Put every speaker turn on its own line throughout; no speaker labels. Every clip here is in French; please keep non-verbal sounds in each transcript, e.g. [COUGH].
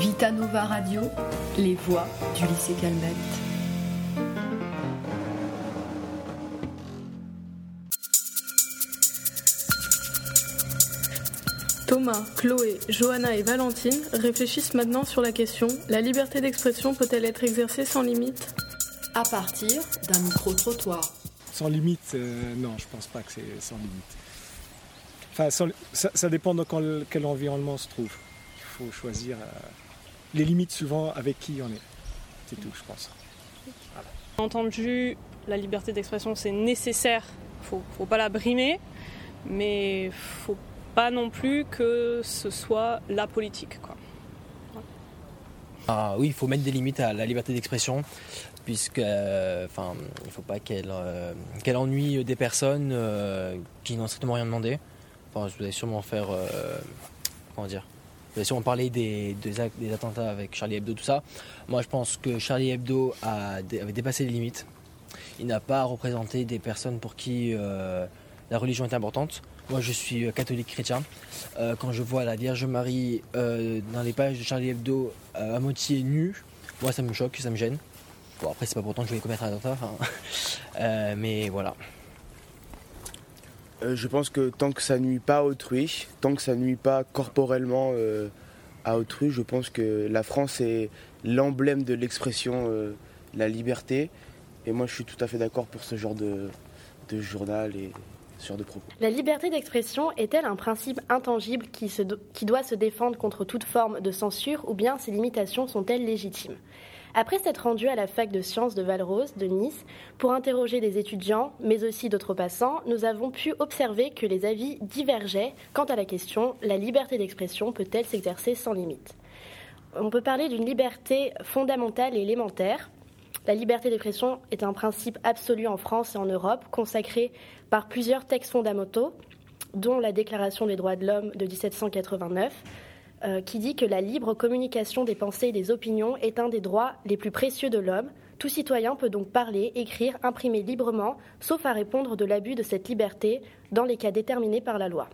Vita Nova Radio, les voix du lycée Calmette.
Thomas, Chloé, Johanna et Valentine réfléchissent maintenant sur la question la liberté d'expression peut-elle être exercée sans limite?
À partir d'un micro-trottoir.
Sans limite, euh, non, je pense pas que c'est sans limite. Enfin, sans- ça, ça dépend de quel, quel environnement on se trouve. Il faut choisir euh, les limites souvent avec qui on est. C'est tout, je pense.
Entendu, la liberté d'expression c'est nécessaire, faut, faut pas la brimer, mais faut pas non plus que ce soit la politique. Quoi.
Ah oui, il faut mettre des limites à la liberté d'expression, puisque, euh, enfin, il faut pas qu'elle euh, qu'elle ennuie des personnes euh, qui n'ont strictement rien demandé. Enfin, je allez sûrement faire, euh, comment dire, vous allez sûrement parler des, des, attentats avec Charlie Hebdo, tout ça. Moi, je pense que Charlie Hebdo avait dépassé les limites. Il n'a pas représenté des personnes pour qui euh, la religion est importante. Moi, je suis euh, catholique chrétien. Euh, quand je vois la Vierge Marie euh, dans les pages de Charlie Hebdo euh, à moitié nue, moi, ça me choque, ça me gêne. Bon, après, c'est pas pourtant que je vais commettre un attentat. [LAUGHS] euh, mais voilà.
Euh, je pense que tant que ça nuit pas à autrui, tant que ça nuit pas corporellement euh, à autrui, je pense que la France est l'emblème de l'expression, euh, la liberté. Et moi, je suis tout à fait d'accord pour ce genre de, journal et ce genre de propos.
La liberté d'expression est-elle un principe intangible qui, qui doit se défendre contre toute forme de censure ou bien ses limitations sont-elles légitimes? Après s'être rendu à la fac de sciences de Valrose, de Nice, pour interroger des étudiants, mais aussi d'autres passants, nous avons pu observer que les avis divergeaient quant à la question la liberté d'expression peut-elle s'exercer sans limite? On peut parler d'une liberté fondamentale et élémentaire, la liberté d'expression est un principe absolu en France et en Europe, consacré par plusieurs textes fondamentaux, dont la Déclaration des droits de l'homme de 1789, euh, qui dit que la libre communication des pensées et des opinions est un des droits les plus précieux de l'homme. Tout citoyen peut donc parler, écrire, imprimer librement, sauf à répondre de l'abus de cette liberté dans les cas déterminés par la loi.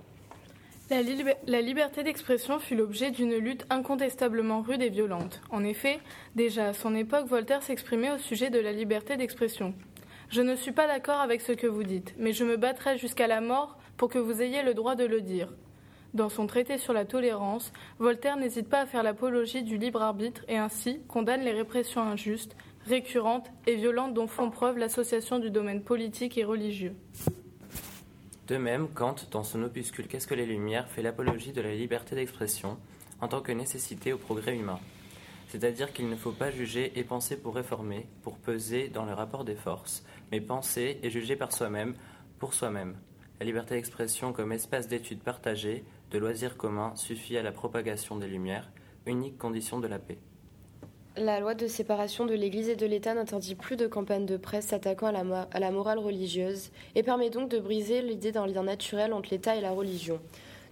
La, lib- la liberté d'expression fut l'objet d'une lutte incontestablement rude et violente. En effet, déjà à son époque, Voltaire s'exprimait au sujet de la liberté d'expression. Je ne suis pas d'accord avec ce que vous dites, mais je me battrai jusqu'à la mort pour que vous ayez le droit de le dire. Dans son traité sur la tolérance, Voltaire n'hésite pas à faire l'apologie du libre arbitre et ainsi condamne les répressions injustes, récurrentes et violentes dont font preuve l'association du domaine politique et religieux.
De même, Kant, dans son opuscule Qu'est-ce que les Lumières, fait l'apologie de la liberté d'expression en tant que nécessité au progrès humain. C'est-à-dire qu'il ne faut pas juger et penser pour réformer, pour peser dans le rapport des forces, mais penser et juger par soi-même, pour soi-même. La liberté d'expression comme espace d'étude partagée, de loisirs communs, suffit à la propagation des Lumières, unique condition de la paix.
La loi de séparation de l'Église et de l'État n'interdit plus de campagnes de presse s'attaquant à la, mo- à la morale religieuse et permet donc de briser l'idée d'un lien naturel entre l'État et la religion.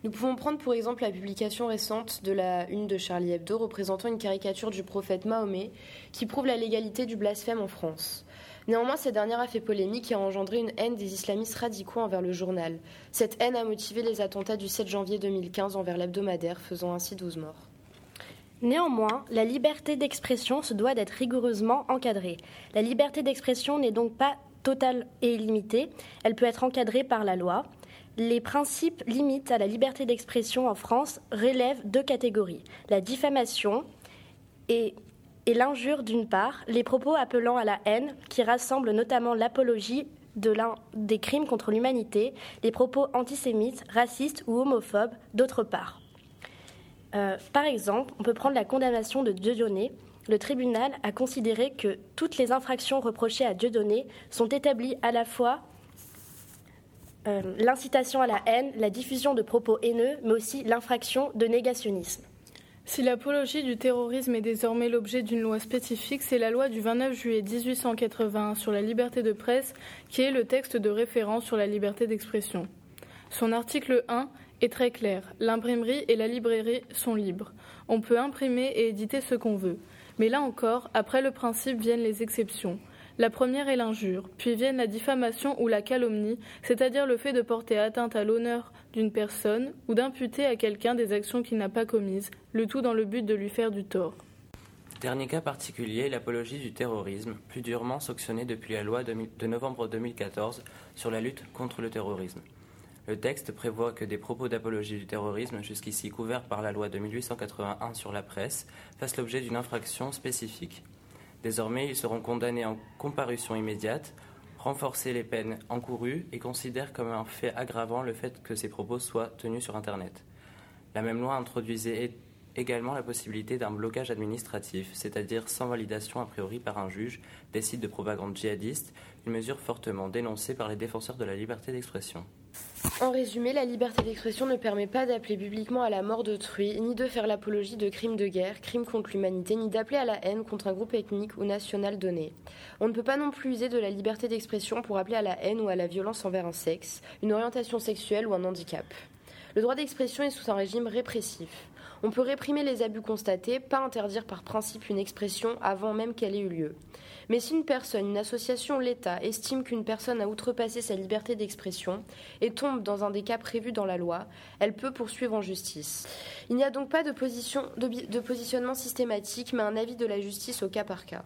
Nous pouvons prendre pour exemple la publication récente de la une de Charlie Hebdo représentant une caricature du prophète Mahomet qui prouve la légalité du blasphème en France. Néanmoins, cette dernière a fait polémique et a engendré une haine des islamistes radicaux envers le journal. Cette haine a motivé les attentats du 7 janvier 2015 envers l'hebdomadaire, faisant ainsi 12 morts.
Néanmoins, la liberté d'expression se doit d'être rigoureusement encadrée. La liberté d'expression n'est donc pas totale et illimitée, elle peut être encadrée par la loi. Les principes limites à la liberté d'expression en France relèvent deux catégories. La diffamation et, et l'injure d'une part, les propos appelant à la haine qui rassemblent notamment l'apologie des crimes contre l'humanité, les propos antisémites, racistes ou homophobes d'autre part. Euh, par exemple, on peut prendre la condamnation de Dieudonné. Le tribunal a considéré que toutes les infractions reprochées à Dieudonné sont établies à la fois euh, l'incitation à la haine, la diffusion de propos haineux, mais aussi l'infraction de négationnisme.
Si l'apologie du terrorisme est désormais l'objet d'une loi spécifique, c'est la loi du 29 juillet 1881 sur la liberté de presse qui est le texte de référence sur la liberté d'expression. Son article 1 est très clair. L'imprimerie et la librairie sont libres. On peut imprimer et éditer ce qu'on veut. Mais là encore, après le principe viennent les exceptions. La première est l'injure, puis viennent la diffamation ou la calomnie, c'est-à-dire le fait de porter atteinte à l'honneur d'une personne ou d'imputer à quelqu'un des actions qu'il n'a pas commises, le tout dans le but de lui faire du tort.
Dernier cas particulier, l'apologie du terrorisme, plus durement sanctionnée depuis la loi de novembre 2014 sur la lutte contre le terrorisme. Le texte prévoit que des propos d'apologie du terrorisme, jusqu'ici couverts par la loi de 1881 sur la presse, fassent l'objet d'une infraction spécifique. Désormais, ils seront condamnés en comparution immédiate, renforcer les peines encourues et considèrent comme un fait aggravant le fait que ces propos soient tenus sur Internet. La même loi introduisait également la possibilité d'un blocage administratif, c'est-à-dire sans validation a priori par un juge, des sites de propagande djihadiste, une mesure fortement dénoncée par les défenseurs de la liberté d'expression.
En résumé, la liberté d'expression ne permet pas d'appeler publiquement à la mort d'autrui, ni de faire l'apologie de crimes de guerre, crimes contre l'humanité, ni d'appeler à la haine contre un groupe ethnique ou national donné. On ne peut pas non plus user de la liberté d'expression pour appeler à la haine ou à la violence envers un sexe, une orientation sexuelle ou un handicap. Le droit d'expression est sous un régime répressif. On peut réprimer les abus constatés, pas interdire par principe une expression avant même qu'elle ait eu lieu. Mais si une personne, une association, l'État estime qu'une personne a outrepassé sa liberté d'expression et tombe dans un des cas prévus dans la loi, elle peut poursuivre en justice. Il n'y a donc pas de, de positionnement systématique, mais un avis de la justice au cas par cas.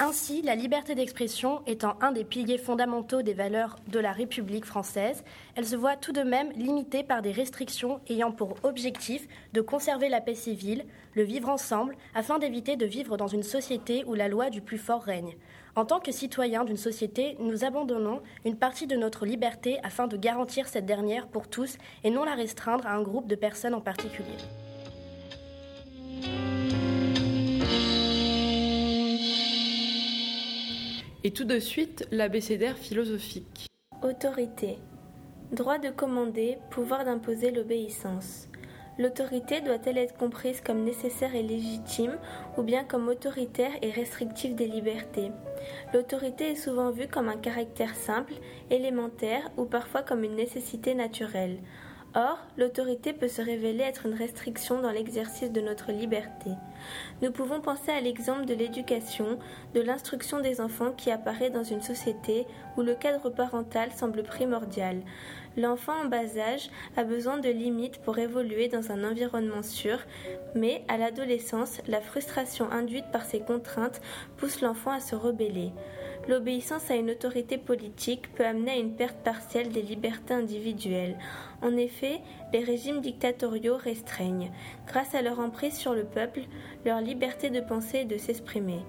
Ainsi, la liberté d'expression étant un des piliers fondamentaux des valeurs de la République française, elle se voit tout de même limitée par des restrictions ayant pour objectif de conserver la paix civile, le vivre ensemble, afin d'éviter de vivre dans une société où la loi du plus fort règne. En tant que citoyens d'une société, nous abandonnons une partie de notre liberté afin de garantir cette dernière pour tous et non la restreindre à un groupe de personnes en particulier.
Et tout de suite, l'abécédaire philosophique.
Autorité. Droit de commander, pouvoir d'imposer l'obéissance. L'autorité doit-elle être comprise comme nécessaire et légitime ou bien comme autoritaire et restrictive des libertés? L'autorité est souvent vue comme un caractère simple, élémentaire ou parfois comme une nécessité naturelle. Or, l'autorité peut se révéler être une restriction dans l'exercice de notre liberté. Nous pouvons penser à l'exemple de l'éducation, de l'instruction des enfants qui apparaît dans une société où le cadre parental semble primordial. L'enfant en bas âge a besoin de limites pour évoluer dans un environnement sûr, mais à l'adolescence, la frustration induite par ces contraintes pousse l'enfant à se rebeller. L'obéissance à une autorité politique peut amener à une perte partielle des libertés individuelles. En effet, les régimes dictatoriaux restreignent, grâce à leur emprise sur le peuple, leur liberté de penser et de s'exprimer.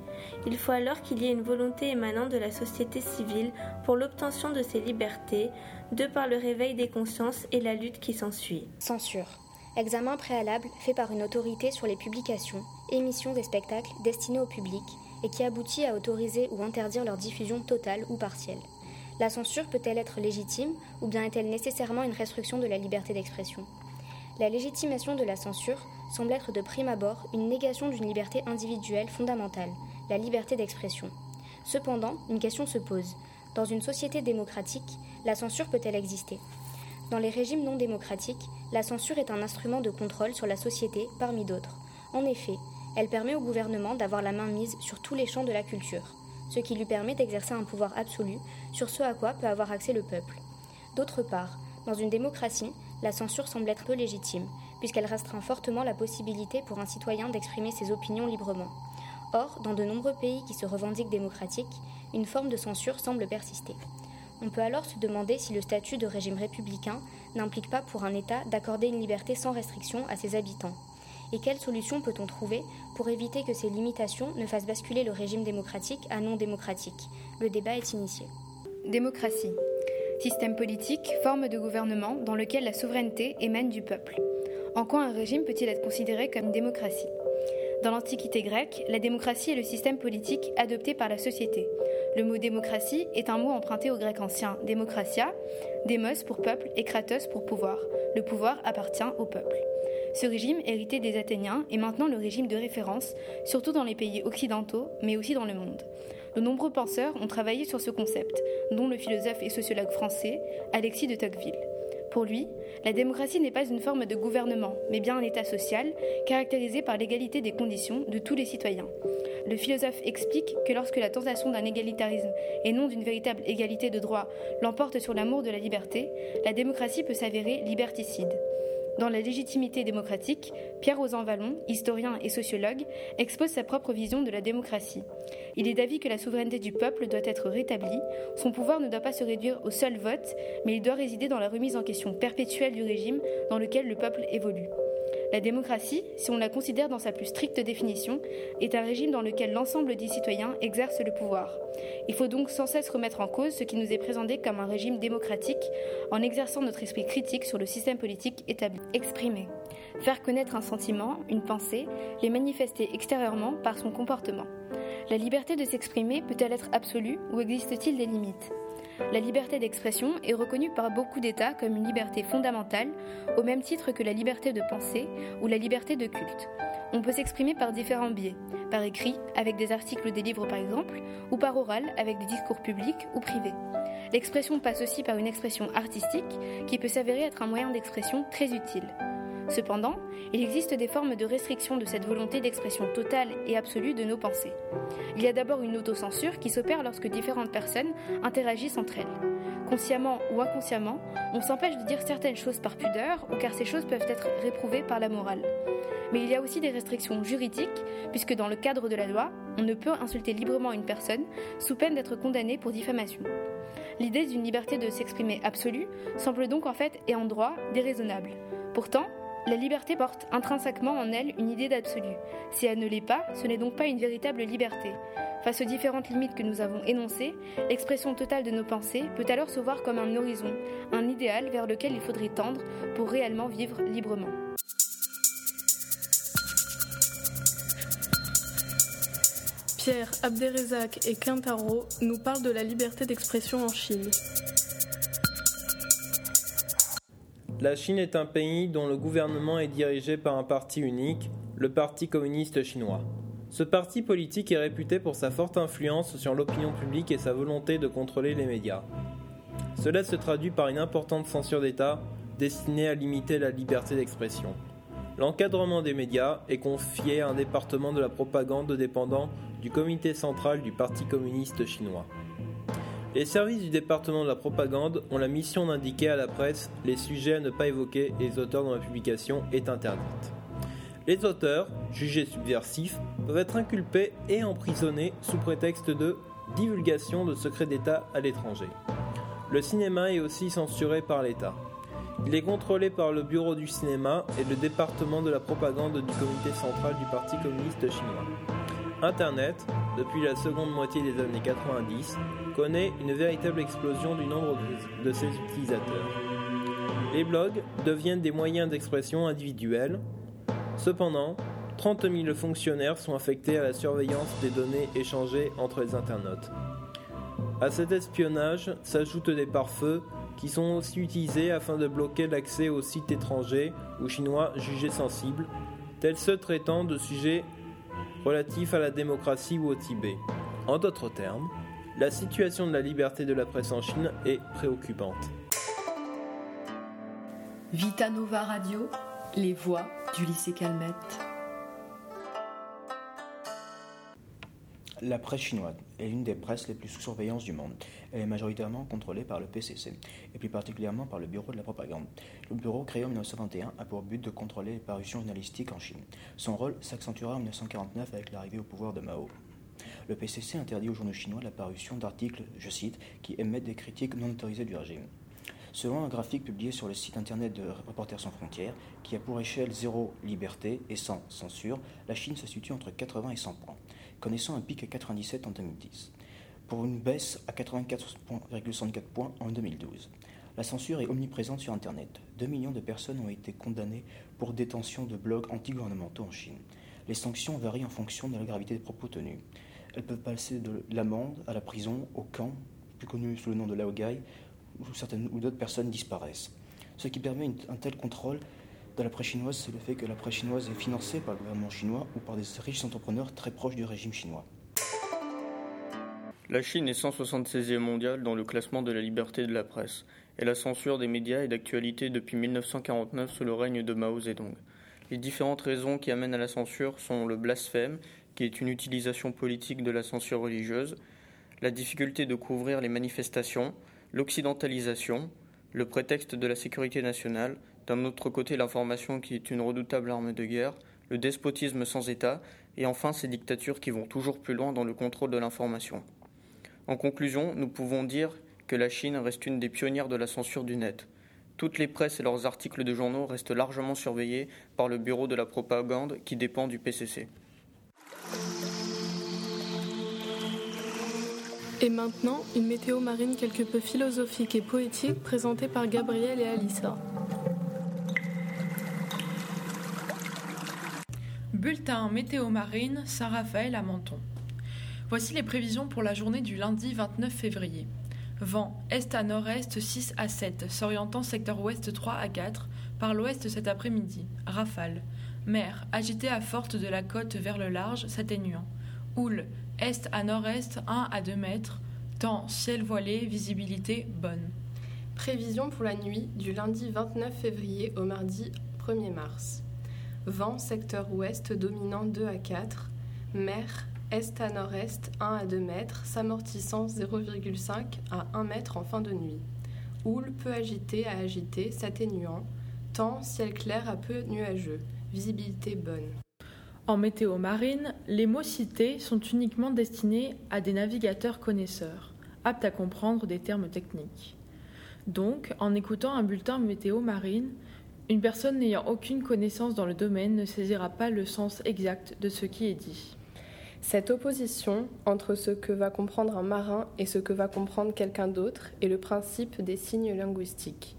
Il faut alors qu'il y ait une volonté émanant de la société civile pour l'obtention de ces libertés, de par le réveil des consciences et la lutte qui s'ensuit.
Censure. Examen préalable fait par une autorité sur les publications, émissions et spectacles destinés au public et qui aboutit à autoriser ou interdire leur diffusion totale ou partielle. La censure peut-elle être légitime ou bien est-elle nécessairement une restriction de la liberté d'expression? La légitimation de la censure semble être de prime abord une négation d'une liberté individuelle fondamentale, la liberté d'expression. Cependant, une question se pose. Dans une société démocratique, la censure peut-elle exister? Dans les régimes non démocratiques, la censure est un instrument de contrôle sur la société parmi d'autres. En effet, elle permet au gouvernement d'avoir la main mise sur tous les champs de la culture ce qui lui permet d'exercer un pouvoir absolu sur ce à quoi peut avoir accès le peuple. D'autre part, dans une démocratie, la censure semble être peu légitime, puisqu'elle restreint fortement la possibilité pour un citoyen d'exprimer ses opinions librement. Or, dans de nombreux pays qui se revendiquent démocratiques, une forme de censure semble persister. On peut alors se demander si le statut de régime républicain n'implique pas pour un État d'accorder une liberté sans restriction à ses habitants, et quelles solutions peut-on trouver pour éviter que ces limitations ne fassent basculer le régime démocratique à non démocratique Le débat est initié.
Démocratie. Système politique, forme de gouvernement dans lequel la souveraineté émane du peuple. En quoi un régime peut-il être considéré comme une démocratie? Dans l'Antiquité grecque, la démocratie est le système politique adopté par la société. Le mot démocratie est un mot emprunté au grec ancien démocratia, démos pour peuple et kratos pour pouvoir. Le pouvoir appartient au peuple. Ce régime, hérité des Athéniens, est maintenant le régime de référence, surtout dans les pays occidentaux, mais aussi dans le monde. De nombreux penseurs ont travaillé sur ce concept, dont le philosophe et sociologue français Alexis de Tocqueville. Pour lui, la démocratie n'est pas une forme de gouvernement, mais bien un État social caractérisé par l'égalité des conditions de tous les citoyens.
Le philosophe explique que lorsque la tentation d'un égalitarisme et non d'une véritable égalité de droit l'emporte sur l'amour de la liberté, la démocratie peut s'avérer liberticide. Dans La légitimité démocratique, Pierre Rosan Vallon, historien et sociologue, expose sa propre vision de la démocratie. Il est d'avis que la souveraineté du peuple doit être rétablie, son pouvoir ne doit pas se réduire au seul vote, mais il doit résider dans la remise en question perpétuelle du régime dans lequel le peuple évolue. La démocratie, si on la considère dans sa plus stricte définition, est un régime dans lequel l'ensemble des citoyens exercent le pouvoir. Il faut donc sans cesse remettre en cause ce qui nous est présenté comme un régime démocratique en exerçant notre esprit critique sur le système politique établi. Exprimer. Faire connaître un sentiment, une pensée, les manifester extérieurement par son comportement. La liberté de s'exprimer peut-elle être absolue ou existe-t-il des limites? La liberté d'expression est reconnue par beaucoup d'États comme une liberté fondamentale, au même titre que la liberté de penser ou la liberté de culte. On peut s'exprimer par différents biais, par écrit, avec des articles des livres par exemple, ou par oral, avec des discours publics ou privés. L'expression passe aussi par une expression artistique qui peut s'avérer être un moyen d'expression très utile. Cependant, il existe des formes de restriction de cette volonté d'expression totale et absolue de nos pensées. Il y a d'abord une autocensure qui s'opère lorsque différentes personnes interagissent entre elles. Consciemment ou inconsciemment, on s'empêche de dire certaines choses par pudeur ou car ces choses peuvent être réprouvées par la morale. Mais il y a aussi des restrictions juridiques, puisque dans le cadre de la loi, on ne peut insulter librement une personne sous peine d'être condamné pour diffamation. L'idée d'une liberté de s'exprimer absolue semble donc en fait et en droit déraisonnable. Pourtant, la liberté porte intrinsèquement en elle une idée d'absolu. Si elle ne l'est pas, ce n'est donc pas une véritable liberté. Face aux différentes limites que nous avons énoncées, l'expression totale de nos pensées peut alors se voir comme un horizon, un idéal vers lequel il faudrait tendre pour réellement vivre librement.
Pierre Abderrezak et Quintaro nous parlent de la liberté d'expression en Chine.
La Chine est un pays dont le gouvernement est dirigé par un parti unique, le Parti communiste chinois. Ce parti politique est réputé pour sa forte influence sur l'opinion publique et sa volonté de contrôler les médias. Cela se traduit par une importante censure d'État destinée à limiter la liberté d'expression. L'encadrement des médias est confié à un département de la propagande dépendant du comité central du Parti communiste chinois. Les services du département de la propagande ont la mission d'indiquer à la presse les sujets à ne pas évoquer et les auteurs dont la publication est interdite. Les auteurs, jugés subversifs, peuvent être inculpés et emprisonnés sous prétexte de divulgation de secrets d'État à l'étranger. Le cinéma est aussi censuré par l'État. Il est contrôlé par le Bureau du cinéma et le département de la propagande du comité central du Parti communiste chinois. Internet, depuis la seconde moitié des années 90, connaît une véritable explosion du nombre de ses utilisateurs. Les blogs deviennent des moyens d'expression individuels. Cependant, 30 000 fonctionnaires sont affectés à la surveillance des données échangées entre les internautes. À cet espionnage s'ajoutent des pare-feux qui sont aussi utilisés afin de bloquer l'accès aux sites étrangers ou chinois jugés sensibles, tels ceux traitant de sujets relatifs à la démocratie ou au Tibet. En d'autres termes, la situation de la liberté de la presse en Chine est préoccupante.
Vita Nova Radio, les voix du lycée Calmette.
La presse chinoise est l'une des presses les plus sous surveillance du monde. Elle est majoritairement contrôlée par le PCC, et plus particulièrement par le Bureau de la propagande. Le bureau, créé en 1921, a pour but de contrôler les parutions journalistiques en Chine. Son rôle s'accentuera en 1949 avec l'arrivée au pouvoir de Mao. Le PCC interdit aux journaux chinois la parution d'articles, je cite, qui émettent des critiques non autorisées du régime. Selon un graphique publié sur le site internet de Reporters sans frontières, qui a pour échelle 0 liberté et 100 censure, la Chine se situe entre 80 et 100 points connaissant un pic à 97 en 2010, pour une baisse à 84,64 points en 2012. La censure est omniprésente sur Internet. 2 millions de personnes ont été condamnées pour détention de blogs anti-gouvernementaux en Chine. Les sanctions varient en fonction de la gravité des propos tenus. Elles peuvent passer de l'amende à la prison, au camp, plus connu sous le nom de Laogai, où certaines ou d'autres personnes disparaissent. Ce qui permet un tel contrôle de la presse chinoise, c'est le fait que la presse chinoise est financée par le gouvernement chinois ou par des riches entrepreneurs très proches du régime chinois.
La Chine est 176e mondiale dans le classement de la liberté de la presse, et la censure des médias est d'actualité depuis 1949 sous le règne de Mao Zedong. Les différentes raisons qui amènent à la censure sont le blasphème, qui est une utilisation politique de la censure religieuse, la difficulté de couvrir les manifestations, l'occidentalisation, le prétexte de la sécurité nationale, d'un autre côté l'information qui est une redoutable arme de guerre, le despotisme sans État, et enfin ces dictatures qui vont toujours plus loin dans le contrôle de l'information. En conclusion, nous pouvons dire que la Chine reste une des pionnières de la censure du net. Toutes les presses et leurs articles de journaux restent largement surveillés par le bureau de la propagande qui dépend du PCC.
Et maintenant, une météo marine quelque peu philosophique et poétique présentée par Gabriel et Alissa.
Bulletin météo marine Saint-Raphaël à Menton. Voici les prévisions pour la journée du lundi 29 février. Vent est à nord-est 6 à 7, s'orientant secteur ouest 3 à 4, par l'ouest cet après-midi. Rafale. Mer agitée à forte de la côte vers le large, s'atténuant. Houle est à nord-est 1 à 2 mètres. Temps ciel voilé, visibilité bonne.
Prévision pour la nuit du lundi 29 février au mardi 1er mars. Vent secteur ouest dominant 2 à 4. Mer est à nord-est 1 à 2 mètres, s'amortissant 0,5 à 1 mètre en fin de nuit. Houle peu agité à agité, s'atténuant. Temps ciel clair à peu nuageux. Visibilité bonne.
En météo marine, les mots cités sont uniquement destinés à des navigateurs connaisseurs, aptes à comprendre des termes techniques. Donc, en écoutant un bulletin météo marine, une personne n'ayant aucune connaissance dans le domaine ne saisira pas le sens exact de ce qui est dit.
Cette opposition entre ce que va comprendre un marin et ce que va comprendre quelqu'un d'autre est le principe des signes linguistiques.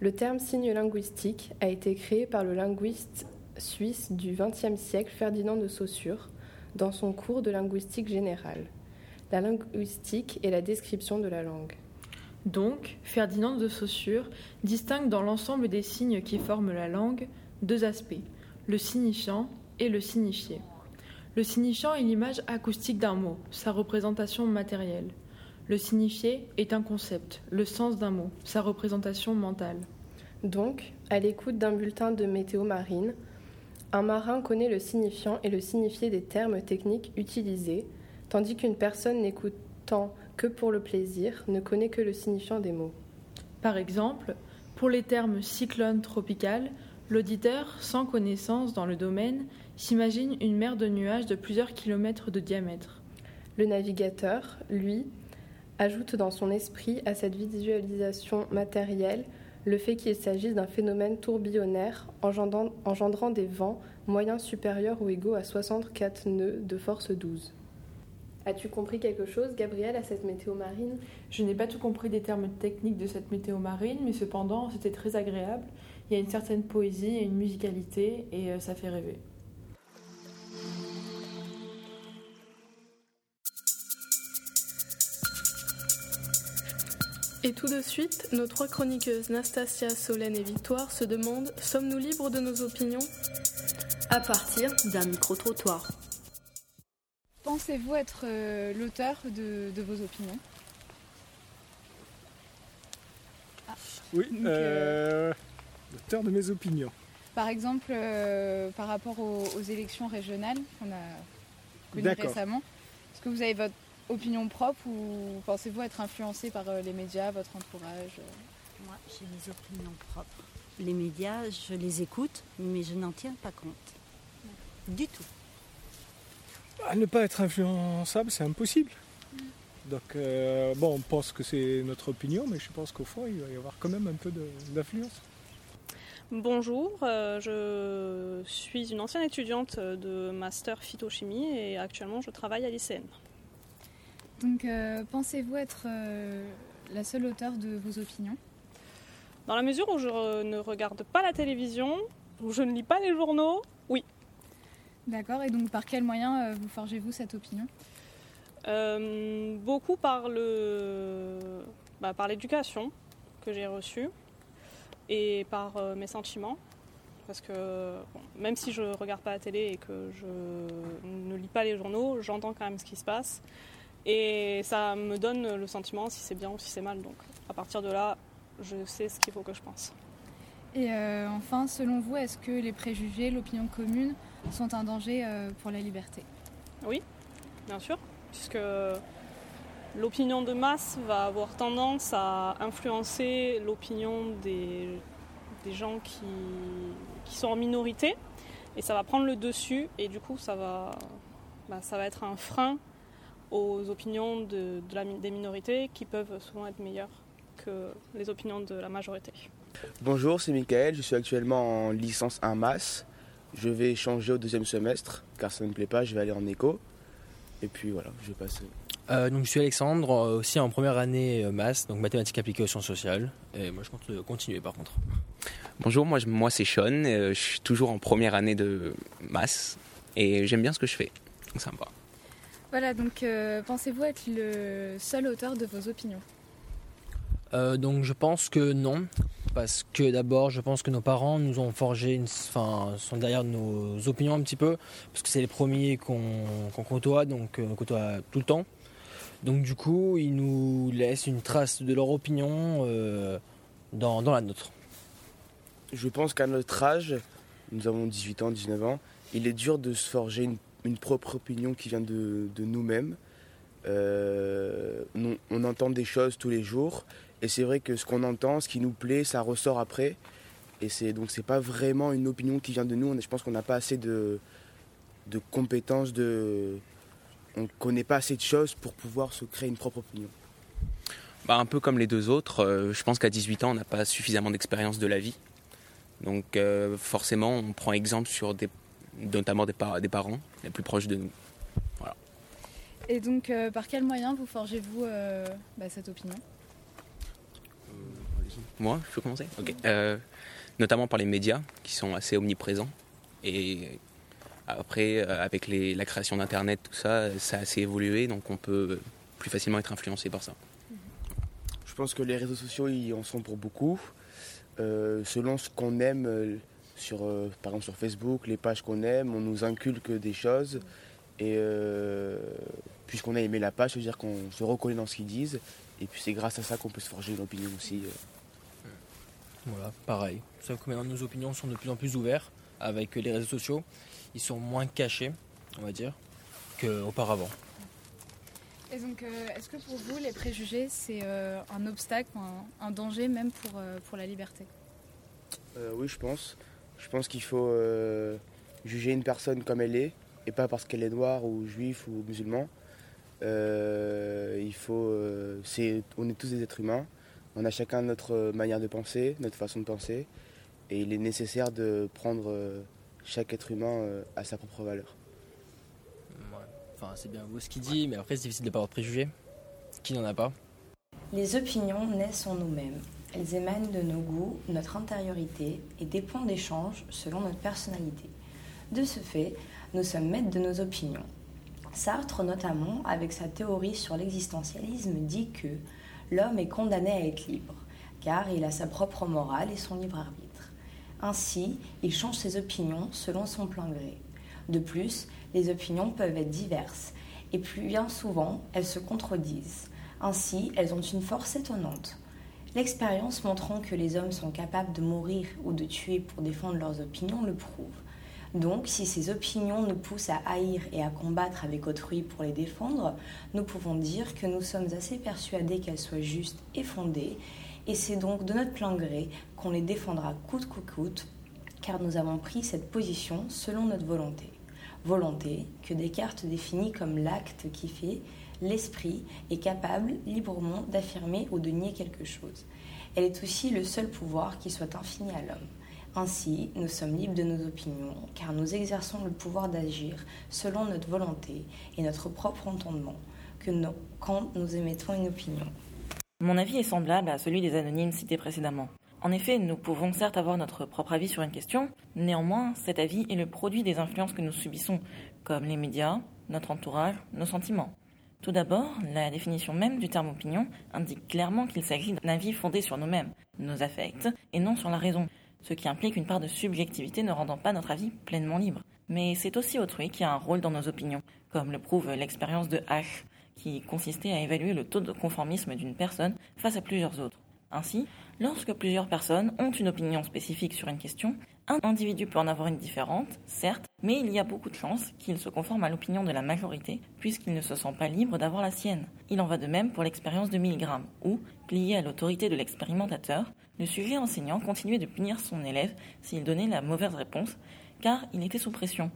Le terme signe linguistique a été créé par le linguiste suisse du XXe siècle Ferdinand de Saussure dans son cours de linguistique générale. La linguistique est la description de la langue.
Donc, Ferdinand de Saussure distingue dans l'ensemble des signes qui forment la langue deux aspects, le signifiant et le signifié. Le signifiant est l'image acoustique d'un mot, sa représentation matérielle. Le signifié est un concept, le sens d'un mot, sa représentation mentale.
Donc, à l'écoute d'un bulletin de météo marine, un marin connaît le signifiant et le signifié des termes techniques utilisés, tandis qu'une personne n'écoutant que pour le plaisir ne connaît que le signifiant des mots.
Par exemple, pour les termes cyclone tropical, l'auditeur, sans connaissance dans le domaine, s'imagine une mer de nuages de plusieurs kilomètres de diamètre.
Le navigateur, lui, ajoute dans son esprit à cette visualisation matérielle le fait qu'il s'agisse d'un phénomène tourbillonnaire engendrant, engendrant, des vents moyens supérieurs ou égaux à 64 nœuds de force 12. As-tu compris quelque chose, Gabriel, à cette météo marine?
Je n'ai pas tout compris des termes techniques de cette météo marine, mais cependant, c'était très agréable. Il y a une certaine poésie et une musicalité, et euh, ça fait rêver.
Et tout de suite, nos trois chroniqueuses Nastasia, Solène et Victoire se demandent Sommes-nous libres de nos opinions?
À partir d'un micro-trottoir.
Pensez-vous être euh, l'auteur de, de, vos opinions?
Ah. Oui, Donc, euh, l'auteur de mes opinions.
Par exemple, euh, par rapport aux, aux élections régionales qu'on a connues récemment, est-ce que vous avez votre opinion propre ou pensez-vous être influencé par les médias, votre entourage
Moi, j'ai mes opinions propres. Les médias, je les écoute, mais je n'en tiens pas compte. Du tout.
À ne pas être influençable, c'est impossible. Donc, euh, bon, on pense que c'est notre opinion, mais je pense qu'au fond, il va y avoir quand même un peu d'influence.
Bonjour, euh, je suis une ancienne étudiante de master phytochimie et actuellement je travaille à l'ICN.
Donc, euh, pensez-vous être euh, la seule auteure de vos opinions?
Dans la mesure où je ne regarde pas la télévision, où je ne lis pas les journaux.
D'accord, et donc par quel moyen euh, vous forgez-vous cette opinion?
Euh, Beaucoup par le, bah, par l'éducation que j'ai reçue et par euh, mes sentiments. Parce que même si je ne regarde pas la télé et que je ne lis pas les journaux, j'entends quand même ce qui se passe. Et ça me donne le sentiment si c'est bien ou si c'est mal. Donc à partir de là, je sais ce qu'il faut que je pense.
Et euh, enfin, selon vous, est-ce que les préjugés, l'opinion commune sont un danger euh, pour la liberté?
Oui, bien sûr, puisque l'opinion de masse va avoir tendance à influencer l'opinion des, gens qui, sont en minorité et ça va prendre le dessus et du coup ça va, bah, ça va être un frein aux opinions des minorités qui peuvent souvent être meilleures que les opinions de la majorité.
Bonjour, c'est Michael, je suis actuellement en licence 1 masse. Je vais changer au deuxième semestre car ça ne me plaît pas, je vais aller en éco. Et puis voilà, je vais passer.
Euh, donc je suis Alexandre, euh, aussi en première année euh, maths, donc mathématiques appliquées aux sciences sociales. Et moi je compte euh, continuer par contre.
Bonjour, moi, je- moi c'est Sean, euh, je suis toujours en première année de maths et j'aime bien ce que je fais. Donc ça me va.
Voilà, donc euh, pensez-vous être le seul auteur de vos opinions?
Euh, donc je pense que non, parce que d'abord je pense que nos parents nous ont forgé, une, enfin sont derrière nos opinions un petit peu, parce que c'est les premiers qu'on côtoie, donc euh, on côtoie tout le temps. Donc du coup ils nous laissent une trace de leur opinion euh, dans, la nôtre.
Je pense qu'à notre âge, nous avons 18 ans, 19 ans, il est dur de se forger une, propre opinion qui vient de, nous-mêmes. Euh, on entend des choses tous les jours et c'est vrai que ce qu'on entend, ce qui nous plaît, ça ressort après. Et c'est donc c'est pas vraiment une opinion qui vient de nous. Je pense qu'on n'a pas assez de, de compétences, de, on connaît pas assez de choses pour pouvoir se créer une propre opinion.
Bah, un peu comme les deux autres, euh, je pense qu'à 18 ans on n'a pas suffisamment d'expérience de la vie. Donc euh, forcément on prend exemple sur des, notamment des, par- des parents les plus proches de nous. Voilà.
Et donc, euh, par quel moyen vous forgez-vous euh, bah, cette opinion?
Moi, je peux commencer Ok. Euh, notamment par les médias qui sont assez omniprésents. Et après, euh, avec la création d'Internet, tout ça, ça a assez évolué, donc on peut plus facilement être influencé par ça.
Je pense que les réseaux sociaux y en sont pour beaucoup. Euh, selon ce qu'on aime, sur, par exemple sur Facebook, les pages qu'on aime, on nous inculque des choses. Et puisqu'on a aimé la page, ça veut dire qu'on se reconnaît dans ce qu'ils disent. Et puis c'est grâce à ça qu'on peut se forger une opinion aussi.
Voilà, pareil. Sauf que maintenant nos opinions sont de plus en plus ouvertes avec les réseaux sociaux. Ils sont moins cachés, on va dire, qu'auparavant.
Et donc, euh, est-ce que pour vous, les préjugés, c'est euh, un obstacle, un, un danger même pour, euh, pour la liberté?
Euh, oui, je pense. Je pense qu'il faut euh, juger une personne comme elle est, et pas parce qu'elle est noire ou juif ou musulman. Euh, il faut, euh, c'est, on est tous des êtres humains. On a chacun notre manière de penser, notre façon de penser, et il est nécessaire de prendre euh, chaque être humain euh, à sa propre valeur.
Ouais. Enfin, c'est bien beau ce qu'il dit, mais après c'est difficile de ne pas avoir de préjugés. Qui n'en a pas?
Les opinions naissent en nous-mêmes. Elles émanent de nos goûts, notre intériorité et des points d'échange selon notre personnalité. De ce fait, nous sommes maîtres de nos opinions. Sartre, notamment, avec sa théorie sur l'existentialisme, dit que l'homme est condamné à être libre, car il a sa propre morale et son libre arbitre. Ainsi, il change ses opinions selon son plein gré. De plus, les opinions peuvent être diverses, et plus bien souvent, elles se contredisent. Ainsi, elles ont une force étonnante. L'expérience montrant que les hommes sont capables de mourir ou de tuer pour défendre leurs opinions le prouve. Donc, si ces opinions nous poussent à haïr et à combattre avec autrui pour les défendre, nous pouvons dire que nous sommes assez persuadés qu'elles soient justes et fondées, et c'est donc de notre plein gré qu'on les défendra coûte que coûte, car nous avons pris cette position selon notre volonté. Volonté que Descartes définit comme l'acte qui fait l'esprit est capable librement d'affirmer ou de nier quelque chose. Elle est aussi le seul pouvoir qui soit infini à l'homme. Ainsi, nous sommes libres de nos opinions, car nous exerçons le pouvoir d'agir selon notre volonté et notre propre entendement, que quand nous émettons une opinion.
Mon avis est semblable à celui des anonymes cités précédemment. En effet, nous pouvons certes avoir notre propre avis sur une question, néanmoins, cet avis est le produit des influences que nous subissons, comme les médias, notre entourage, nos sentiments. Tout d'abord, la définition même du terme opinion indique clairement qu'il s'agit d'un avis fondé sur nous-mêmes, nos affects, et non sur la raison, ce qui implique une part de subjectivité ne rendant pas notre avis pleinement libre. Mais c'est aussi autrui qui a un rôle dans nos opinions, comme le prouve l'expérience de H, qui consistait à évaluer le taux de conformisme d'une personne face à plusieurs autres. Ainsi, lorsque plusieurs personnes ont une opinion spécifique sur une question, Un individu peut en avoir une différente, certes, mais il y a beaucoup de chances qu'il se conforme à l'opinion de la majorité, puisqu'il ne se sent pas libre d'avoir la sienne. Il en va de même pour l'expérience de Milgram, où, plié à l'autorité de l'expérimentateur, le sujet enseignant continuait de punir son élève s'il donnait la mauvaise réponse, car il était sous pression.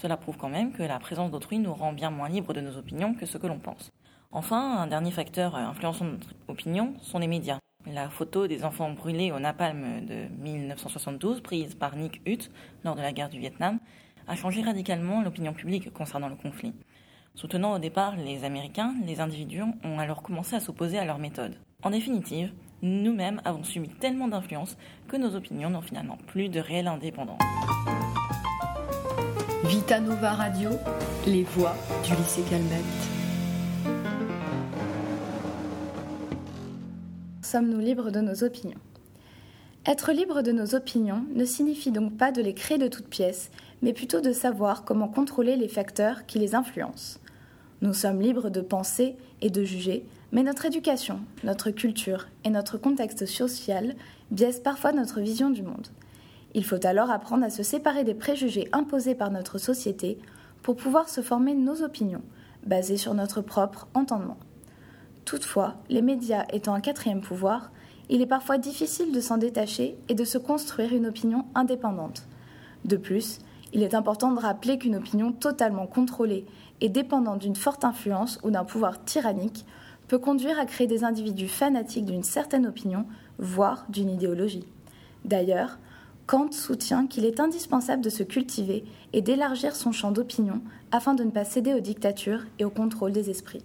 Cela prouve quand même que la présence d'autrui nous rend bien moins libres de nos opinions que ce que l'on pense. Enfin, un dernier facteur influençant notre opinion sont les médias. La photo des enfants brûlés au napalm de 1972, prise par Nick Hutt lors de la guerre du Vietnam, a changé radicalement l'opinion publique concernant le conflit. Soutenant au départ les Américains, les individus ont alors commencé à s'opposer à leur méthode. En définitive, nous-mêmes avons subi tellement d'influence que nos opinions n'ont finalement plus de réelle indépendance.
Vita Nova Radio, les voix du lycée Calmette.
Sommes-nous libres de nos opinions Être libre de nos opinions ne signifie donc pas de les créer de toutes pièces, mais plutôt de savoir comment contrôler les facteurs qui les influencent. Nous sommes libres de penser et de juger, mais notre éducation, notre culture et notre contexte social biaisent parfois notre vision du monde. Il faut alors apprendre à se séparer des préjugés imposés par notre société pour pouvoir se former nos opinions, basées sur notre propre entendement. Toutefois, les médias étant un quatrième pouvoir, il est parfois difficile de s'en détacher et de se construire une opinion indépendante. De plus, il est important de rappeler qu'une opinion totalement contrôlée et dépendante d'une forte influence ou d'un pouvoir tyrannique peut conduire à créer des individus fanatiques d'une certaine opinion, voire d'une idéologie. D'ailleurs, Kant soutient qu'il est indispensable de se cultiver et d'élargir son champ d'opinion afin de ne pas céder aux dictatures et au contrôle des esprits.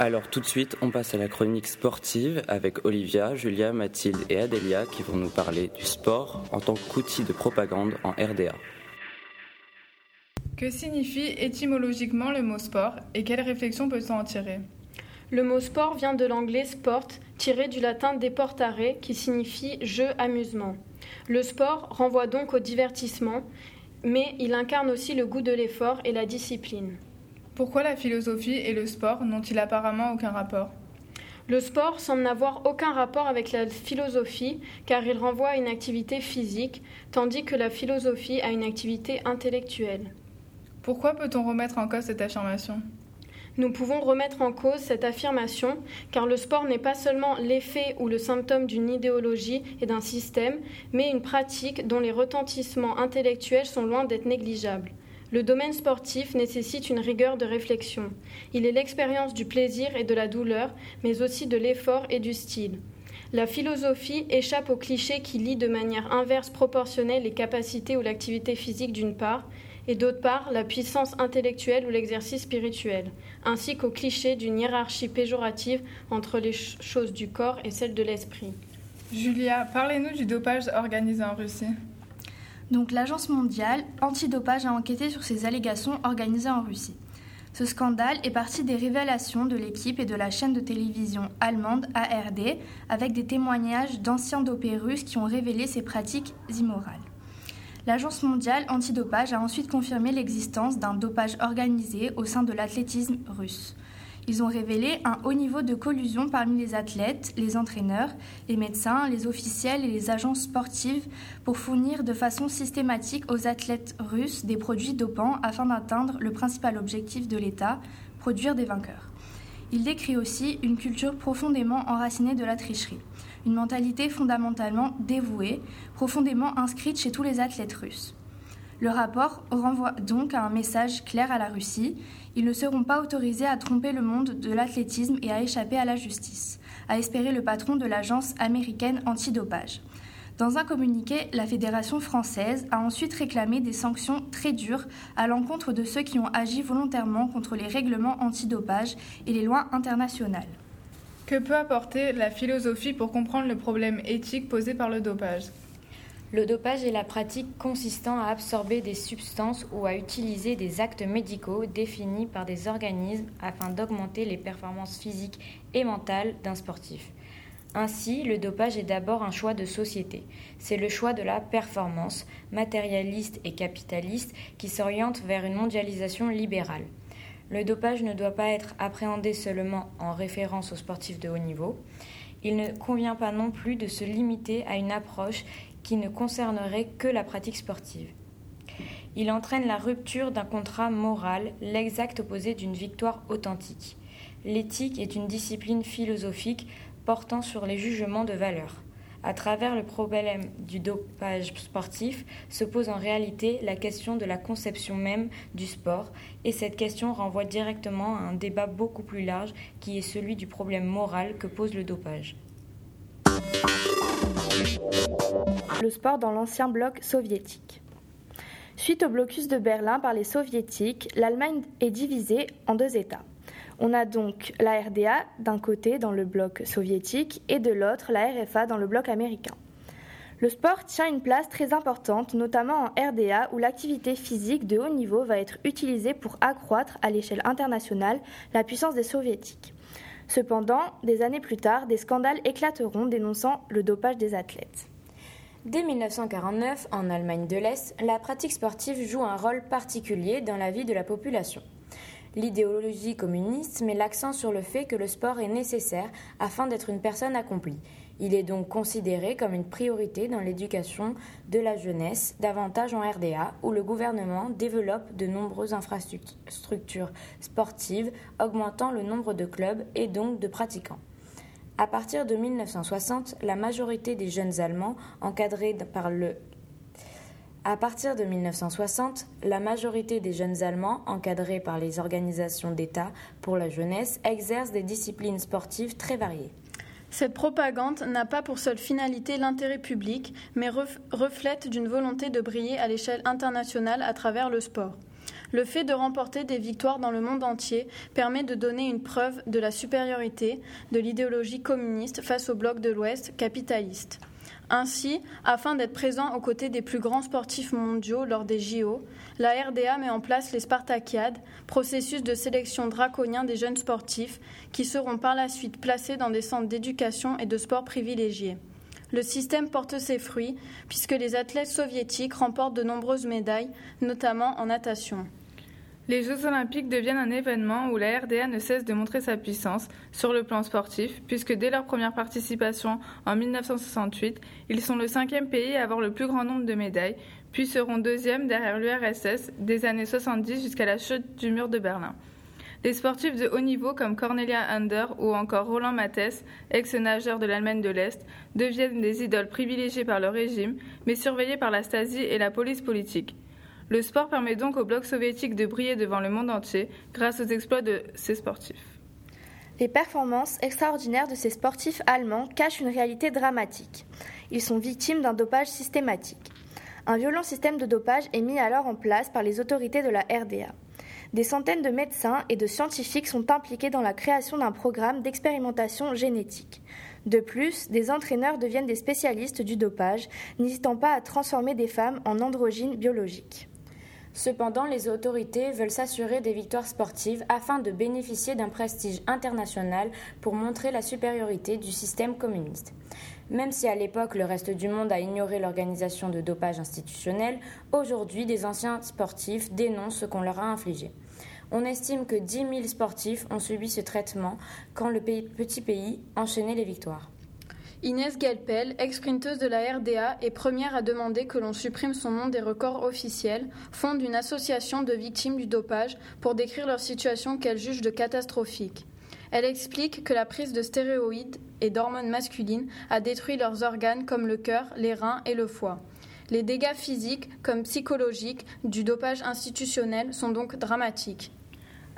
Alors tout de suite, on passe à la chronique sportive avec Olivia, Julia, Mathilde et Adélia qui vont nous parler du sport en tant qu'outil de propagande en RDA.
Que signifie étymologiquement le mot sport et quelle réflexion peut-on en tirer?
Le mot sport vient de l'anglais sport, tiré du latin deportare qui signifie jeu, amusement. Le sport renvoie donc au divertissement, mais il incarne aussi le goût de l'effort et la discipline.
Pourquoi la philosophie et le sport n'ont-ils apparemment aucun rapport?
Le sport semble n'avoir aucun rapport avec la philosophie car il renvoie à une activité physique, tandis que la philosophie a une activité intellectuelle.
Pourquoi peut-on remettre en cause cette affirmation?
Nous pouvons remettre en cause cette affirmation car le sport n'est pas seulement l'effet ou le symptôme d'une idéologie et d'un système, mais une pratique dont les retentissements intellectuels sont loin d'être négligeables. Le domaine sportif nécessite une rigueur de réflexion. Il est l'expérience du plaisir et de la douleur, mais aussi de l'effort et du style. La philosophie échappe au cliché qui lie de manière inverse proportionnelle les capacités ou l'activité physique d'une part, et d'autre part la puissance intellectuelle ou l'exercice spirituel, ainsi qu'au cliché d'une hiérarchie péjorative entre les choses du corps et celles de l'esprit.
Julia, parlez-nous du dopage organisé en Russie.
Donc l'Agence mondiale antidopage a enquêté sur ces allégations organisées en Russie. Ce scandale est parti des révélations de l'équipe et de la chaîne de télévision allemande ARD avec des témoignages d'anciens dopés russes qui ont révélé ces pratiques immorales. L'Agence mondiale antidopage a ensuite confirmé l'existence d'un dopage organisé au sein de l'athlétisme russe. Ils ont révélé un haut niveau de collusion parmi les athlètes, les entraîneurs, les médecins, les officiels et les agences sportives pour fournir de façon systématique aux athlètes russes des produits dopants afin d'atteindre le principal objectif de l'État, produire des vainqueurs. Il décrit aussi une culture profondément enracinée de la tricherie, une mentalité fondamentalement dévouée, profondément inscrite chez tous les athlètes russes. Le rapport renvoie donc à un message clair à la Russie. Ils ne seront pas autorisés à tromper le monde de l'athlétisme et à échapper à la justice, a espéré le patron de l'agence américaine antidopage. Dans un communiqué, la Fédération française a ensuite réclamé des sanctions très dures à l'encontre de ceux qui ont agi volontairement contre les règlements antidopage et les lois internationales.
Que peut apporter la philosophie pour comprendre le problème éthique posé par le dopage?
Le dopage est la pratique consistant à absorber des substances ou à utiliser des actes médicaux définis par des organismes afin d'augmenter les performances physiques et mentales d'un sportif. Ainsi, le dopage est d'abord un choix de société. C'est le choix de la performance, matérialiste et capitaliste, qui s'oriente vers une mondialisation libérale. Le dopage ne doit pas être appréhendé seulement en référence aux sportifs de haut niveau. Il ne convient pas non plus de se limiter à une approche qui ne concernerait que la pratique sportive. Il entraîne la rupture d'un contrat moral, l'exact opposé d'une victoire authentique. L'éthique est une discipline philosophique portant sur les jugements de valeur. À travers le problème du dopage sportif se pose en réalité la question de la conception même du sport, et cette question renvoie directement à un débat beaucoup plus large qui est celui du problème moral que pose le dopage.
Le sport dans l'ancien bloc soviétique. Suite au blocus de Berlin par les soviétiques, l'Allemagne est divisée en deux États. On a donc la RDA d'un côté dans le bloc soviétique et de l'autre la RFA dans le bloc américain. Le sport tient une place très importante, notamment en RDA où l'activité physique de haut niveau va être utilisée pour accroître à l'échelle internationale la puissance des soviétiques. Cependant, des années plus tard, des scandales éclateront dénonçant le dopage des athlètes.
Dès 1949, en Allemagne de l'Est, la pratique sportive joue un rôle particulier dans la vie de la population. L'idéologie communiste met l'accent sur le fait que le sport est nécessaire afin d'être une personne accomplie. Il est donc considéré comme une priorité dans l'éducation de la jeunesse, davantage en RDA, où le gouvernement développe de nombreuses infrastructures sportives, augmentant le nombre de clubs et donc de pratiquants. À partir de 1960, la majorité des jeunes Allemands, encadrés par partir de 1960, la majorité des jeunes Allemands, encadrés par les organisations d'État pour la jeunesse, exercent des disciplines sportives très variées.
Cette propagande n'a pas pour seule finalité l'intérêt public, mais reflète d'une volonté de briller à l'échelle internationale à travers le sport. Le fait de remporter des victoires dans le monde entier permet de donner une preuve de la supériorité de l'idéologie communiste face au bloc de l'Ouest capitaliste. Ainsi, afin d'être présent aux côtés des plus grands sportifs mondiaux lors des JO, la RDA met en place les Spartakiades, processus de sélection draconien des jeunes sportifs qui seront par la suite placés dans des centres d'éducation et de sport privilégiés. Le système porte ses fruits puisque les athlètes soviétiques remportent de nombreuses médailles, notamment en natation. Les Jeux olympiques deviennent un événement où la RDA ne cesse de montrer sa puissance sur le plan sportif, puisque dès leur première participation en 1968, ils sont le cinquième pays à avoir le plus grand nombre de médailles, puis seront deuxième derrière l'URSS des années 70 jusqu'à la chute du mur de Berlin. Les sportifs de haut niveau comme Cornelia Under ou encore Roland Mathès, ex-nageur de l'Allemagne de l'Est, deviennent des idoles privilégiées par le régime, mais surveillées par la Stasi et la police politique. Le sport permet donc au bloc soviétique de briller devant le monde entier grâce aux exploits de ses sportifs.
Les performances extraordinaires de ces sportifs allemands cachent une réalité dramatique. Ils sont victimes d'un dopage systématique. Un violent système de dopage est mis alors en place par les autorités de la RDA. Des centaines de médecins et de scientifiques sont impliqués dans la création d'un programme d'expérimentation génétique. De plus, des entraîneurs deviennent des spécialistes du dopage, n'hésitant pas à transformer des femmes en androgynes biologiques.
Cependant, les autorités veulent s'assurer des victoires sportives afin de bénéficier d'un prestige international pour montrer la supériorité du système communiste. Même si à l'époque le reste du monde a ignoré l'organisation de dopage institutionnel, aujourd'hui des anciens sportifs dénoncent ce qu'on leur a infligé. On estime que 10 000 sportifs ont subi ce traitement quand le petit pays enchaînait les victoires.
Inès Galpel, ex-sprinteuse de la RDA et première à demander que l'on supprime son nom des records officiels, fonde une association de victimes du dopage pour décrire leur situation qu'elle juge de catastrophique. Elle explique que la prise de stéroïdes et d'hormones masculines a détruit leurs organes comme le cœur, les reins et le foie. Les dégâts physiques comme psychologiques du dopage institutionnel sont donc dramatiques.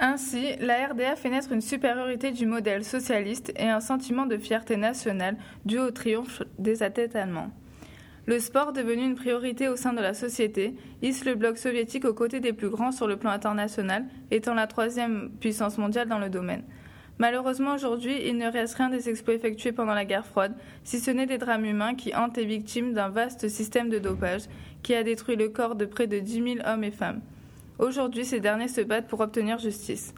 Ainsi, la RDA fait naître une supériorité du modèle socialiste et un sentiment de fierté nationale dû au triomphe des athlètes allemands. Le sport, devenu une priorité au sein de la société, hisse le bloc soviétique aux côtés des plus grands sur le plan international, étant la troisième puissance mondiale dans le domaine. Malheureusement, aujourd'hui, il ne reste rien des exploits effectués pendant la guerre froide, si ce n'est des drames humains qui hantent les victimes d'un vaste système de dopage qui a détruit le corps de près de 10 000 hommes et femmes. Aujourd'hui, ces derniers se battent pour obtenir justice.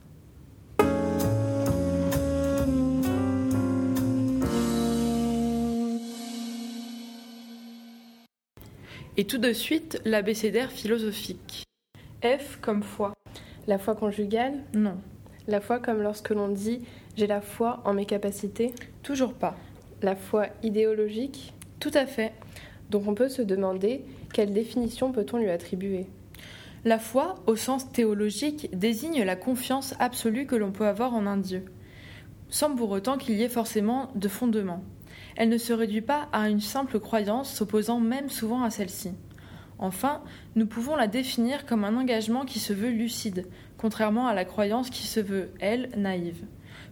Et tout de suite, l'abécédaire philosophique. F comme foi.
La foi conjugale
Non.
La foi comme lorsque l'on dit j'ai la foi en mes capacités
Toujours pas.
La foi idéologique
Tout à fait.
Donc on peut se demander quelle définition peut-on lui attribuer?
La foi, au sens théologique, désigne la confiance absolue que l'on peut avoir en un Dieu, sans pour autant qu'il y ait forcément de fondement. Elle ne se réduit pas à une simple croyance s'opposant même souvent à celle-ci. Enfin, nous pouvons la définir comme un engagement qui se veut lucide, contrairement à la croyance qui se veut, elle, naïve.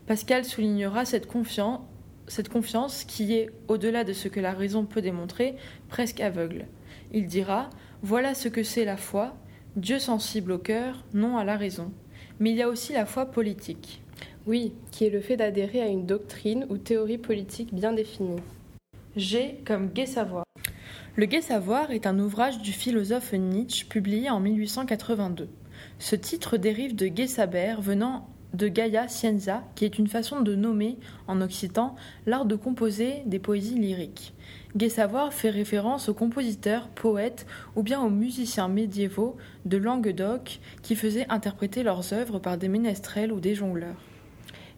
Pascal soulignera cette confiance, cette confiance qui est, au-delà de ce que la raison peut démontrer, presque aveugle. Il dira Voilà ce que c'est la foi, Dieu sensible au cœur, non à la raison. Mais il y a aussi la foi politique.
Oui, qui est le fait d'adhérer à une doctrine ou théorie politique bien définie.
G comme gai savoir. Le gai savoir est un ouvrage du philosophe Nietzsche publié en 1882. Ce titre dérive de gai saber venant de Gaia Scienza, qui est une façon de nommer, en occitan, l'art de composer des poésies lyriques. Gai savoir fait référence aux compositeurs, poètes ou bien aux musiciens médiévaux de Languedoc qui faisaient interpréter leurs œuvres par des ménestrels ou des jongleurs.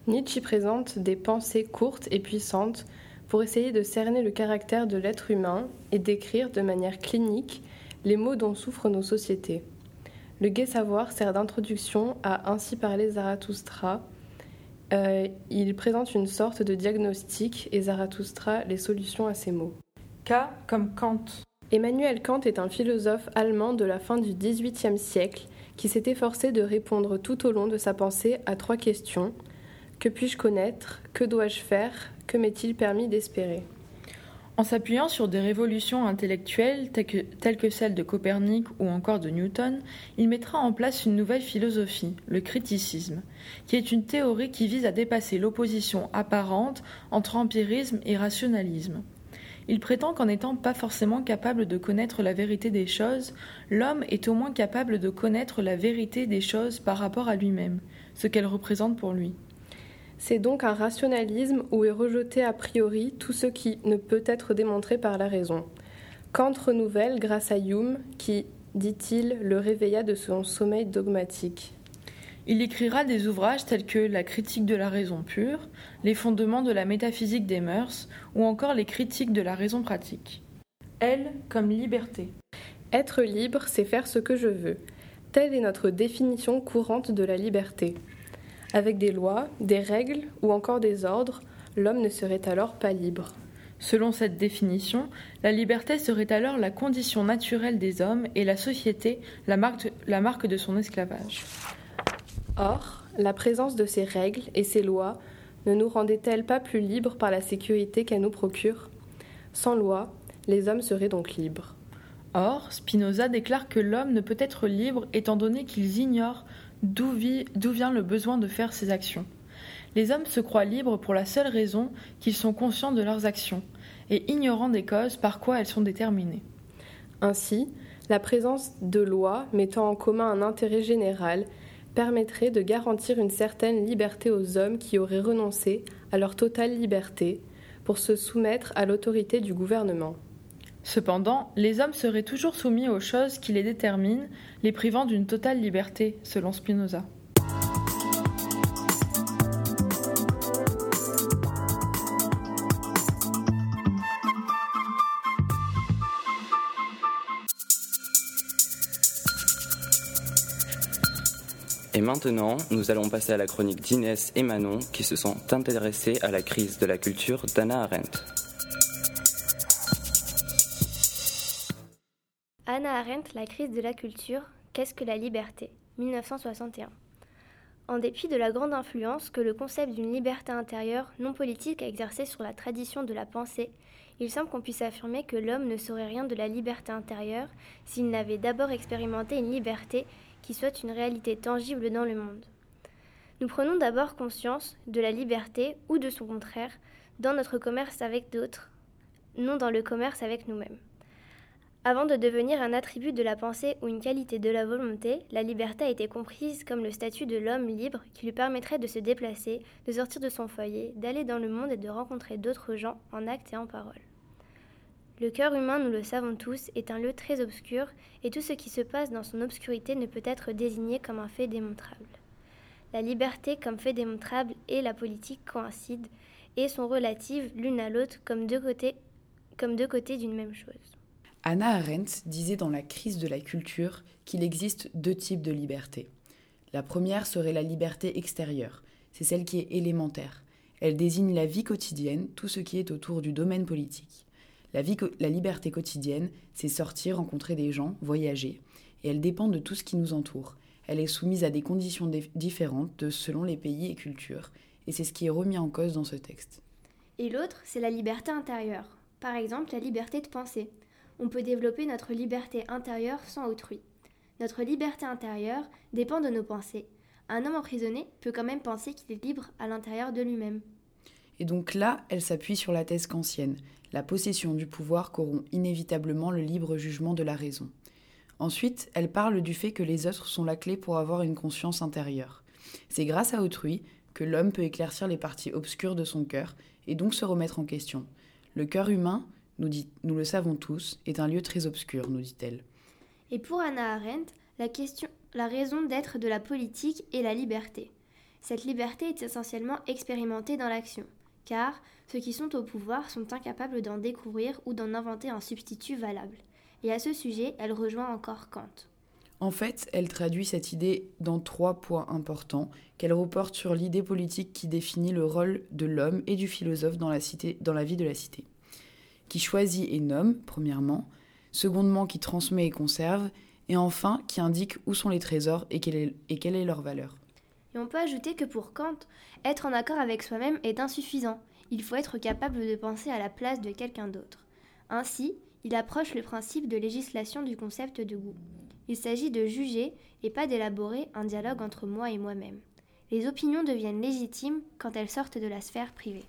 Nietzsche présente des pensées courtes et puissantes pour essayer de cerner le caractère de l'être humain et décrire de manière clinique les maux dont souffrent nos sociétés. Le gai savoir sert d'introduction à Ainsi parler Zarathustra. Euh, il présente une sorte de diagnostic et Zarathustra les solutions à ces maux.
K comme Kant.
Emmanuel Kant est un philosophe allemand de la fin du XVIIIe siècle qui s'est efforcé de répondre tout au long de sa pensée à trois questions que puis-je connaître? Que dois-je faire? Que m'est-il permis d'espérer?
En s'appuyant sur des révolutions intellectuelles telles que, celles de Copernic ou encore de Newton, il mettra en place une nouvelle philosophie, le criticisme, qui est une théorie qui vise à dépasser l'opposition apparente entre empirisme et rationalisme. Il prétend qu'en n'étant pas forcément capable de connaître la vérité des choses, l'homme est au moins capable de connaître la vérité des choses par rapport à lui-même, ce qu'elles représentent pour lui.
C'est donc un rationalisme où est rejeté a priori tout ce qui ne peut être démontré par la raison. Kant renouvelle grâce à Hume, qui, dit-il, le réveilla de son sommeil dogmatique.
Il écrira des ouvrages tels que La critique de la raison pure, Les fondements de la métaphysique des mœurs ou encore les critiques de la raison pratique. Elle comme liberté.
Être libre, c'est faire ce que je veux. Telle est notre définition courante de la liberté. Avec des lois, des règles ou encore des ordres, l'homme ne serait alors pas libre.
Selon cette définition, la liberté serait alors la condition naturelle des hommes et la société la marque, la marque de son esclavage.
Or, la présence de ces règles et ces lois ne nous rendait-elle pas plus libres par la sécurité qu'elles nous procurent Sans loi, les hommes seraient donc libres.
Or, Spinoza déclare que l'homme ne peut être libre étant donné qu'ils ignorent d'où vient le besoin de faire ces actions? Les hommes se croient libres pour la seule raison qu'ils sont conscients de leurs actions et ignorants des causes par quoi elles sont déterminées.
Ainsi, la présence de lois mettant en commun un intérêt général permettrait de garantir une certaine liberté aux hommes qui auraient renoncé à leur totale liberté pour se soumettre à l'autorité du gouvernement.
Cependant, les hommes seraient toujours soumis aux choses qui les déterminent, les privant d'une totale liberté, selon Spinoza.
Et maintenant, nous allons passer à la chronique d'Inès et Manon qui se sont intéressées à la crise de la culture d'Anna Arendt.
Anna Arendt, La crise de la culture, qu'est-ce que la liberté? 1961. En dépit de la grande influence que le concept d'une liberté intérieure non politique a exercée sur la tradition de la pensée, il semble qu'on puisse affirmer que l'homme ne saurait rien de la liberté intérieure s'il n'avait d'abord expérimenté une liberté qui soit une réalité tangible dans le monde. Nous prenons d'abord conscience de la liberté ou de son contraire dans notre commerce avec d'autres, non dans le commerce avec nous-mêmes. Avant de devenir un attribut de la pensée ou une qualité de la volonté, la liberté a été comprise comme le statut de l'homme libre qui lui permettrait de se déplacer, de sortir de son foyer, d'aller dans le monde et de rencontrer d'autres gens en actes et en parole. Le cœur humain, nous le savons tous, est un lieu très obscur, et tout ce qui se passe dans son obscurité ne peut être désigné comme un fait démontrable. La liberté comme fait démontrable et la politique coïncident et sont relatives l'une à l'autre comme deux côtés comme deux côtés d'une même chose.
Anna Arendt disait dans La crise de la culture qu'il existe deux types de liberté. La première serait la liberté extérieure, c'est celle qui est élémentaire. Elle désigne la vie quotidienne, tout ce qui est autour du domaine politique. La, liberté quotidienne, c'est sortir, rencontrer des gens, voyager, et elle dépend de tout ce qui nous entoure. Elle est soumise à des conditions différentes selon les pays et cultures, et c'est ce qui est remis en cause dans ce texte.
Et l'autre, c'est la liberté intérieure. Par exemple, la liberté de penser. On peut développer notre liberté intérieure sans autrui. Notre liberté intérieure dépend de nos pensées. Un homme emprisonné peut quand même penser qu'il est libre à l'intérieur de lui-même.
Et donc là, elle s'appuie sur la thèse kantienne. La possession du pouvoir corrompt inévitablement le libre jugement de la raison. Ensuite, elle parle du fait que les autres sont la clé pour avoir une conscience intérieure. C'est grâce à autrui que l'homme peut éclaircir les parties obscures de son cœur et donc se remettre en question. Le cœur humain, nous, dit, nous le savons tous, est un lieu très obscur, nous dit-elle.
Et pour Anna Arendt, la, question, la raison d'être de la politique est la liberté. Cette liberté est essentiellement expérimentée dans l'action, car ceux qui sont au pouvoir sont incapables d'en découvrir ou d'en inventer un substitut valable. Et à ce sujet, elle rejoint encore Kant.
En fait, elle traduit cette idée dans trois points importants qu'elle reporte sur l'idée politique qui définit le rôle de l'homme et du philosophe dans la, cité, dans la vie de la cité. Qui choisit et nomme, premièrement, secondement, qui transmet et conserve, et enfin, qui indique où sont les trésors et quelle est, leur valeur.
Et on peut ajouter que pour Kant, être en accord avec soi-même est insuffisant. Il faut être capable de penser à la place de quelqu'un d'autre. Ainsi, il approche le principe de législation du concept de goût. Il s'agit de juger et pas d'élaborer un dialogue entre moi et moi-même. Les opinions deviennent légitimes quand elles sortent de la sphère privée.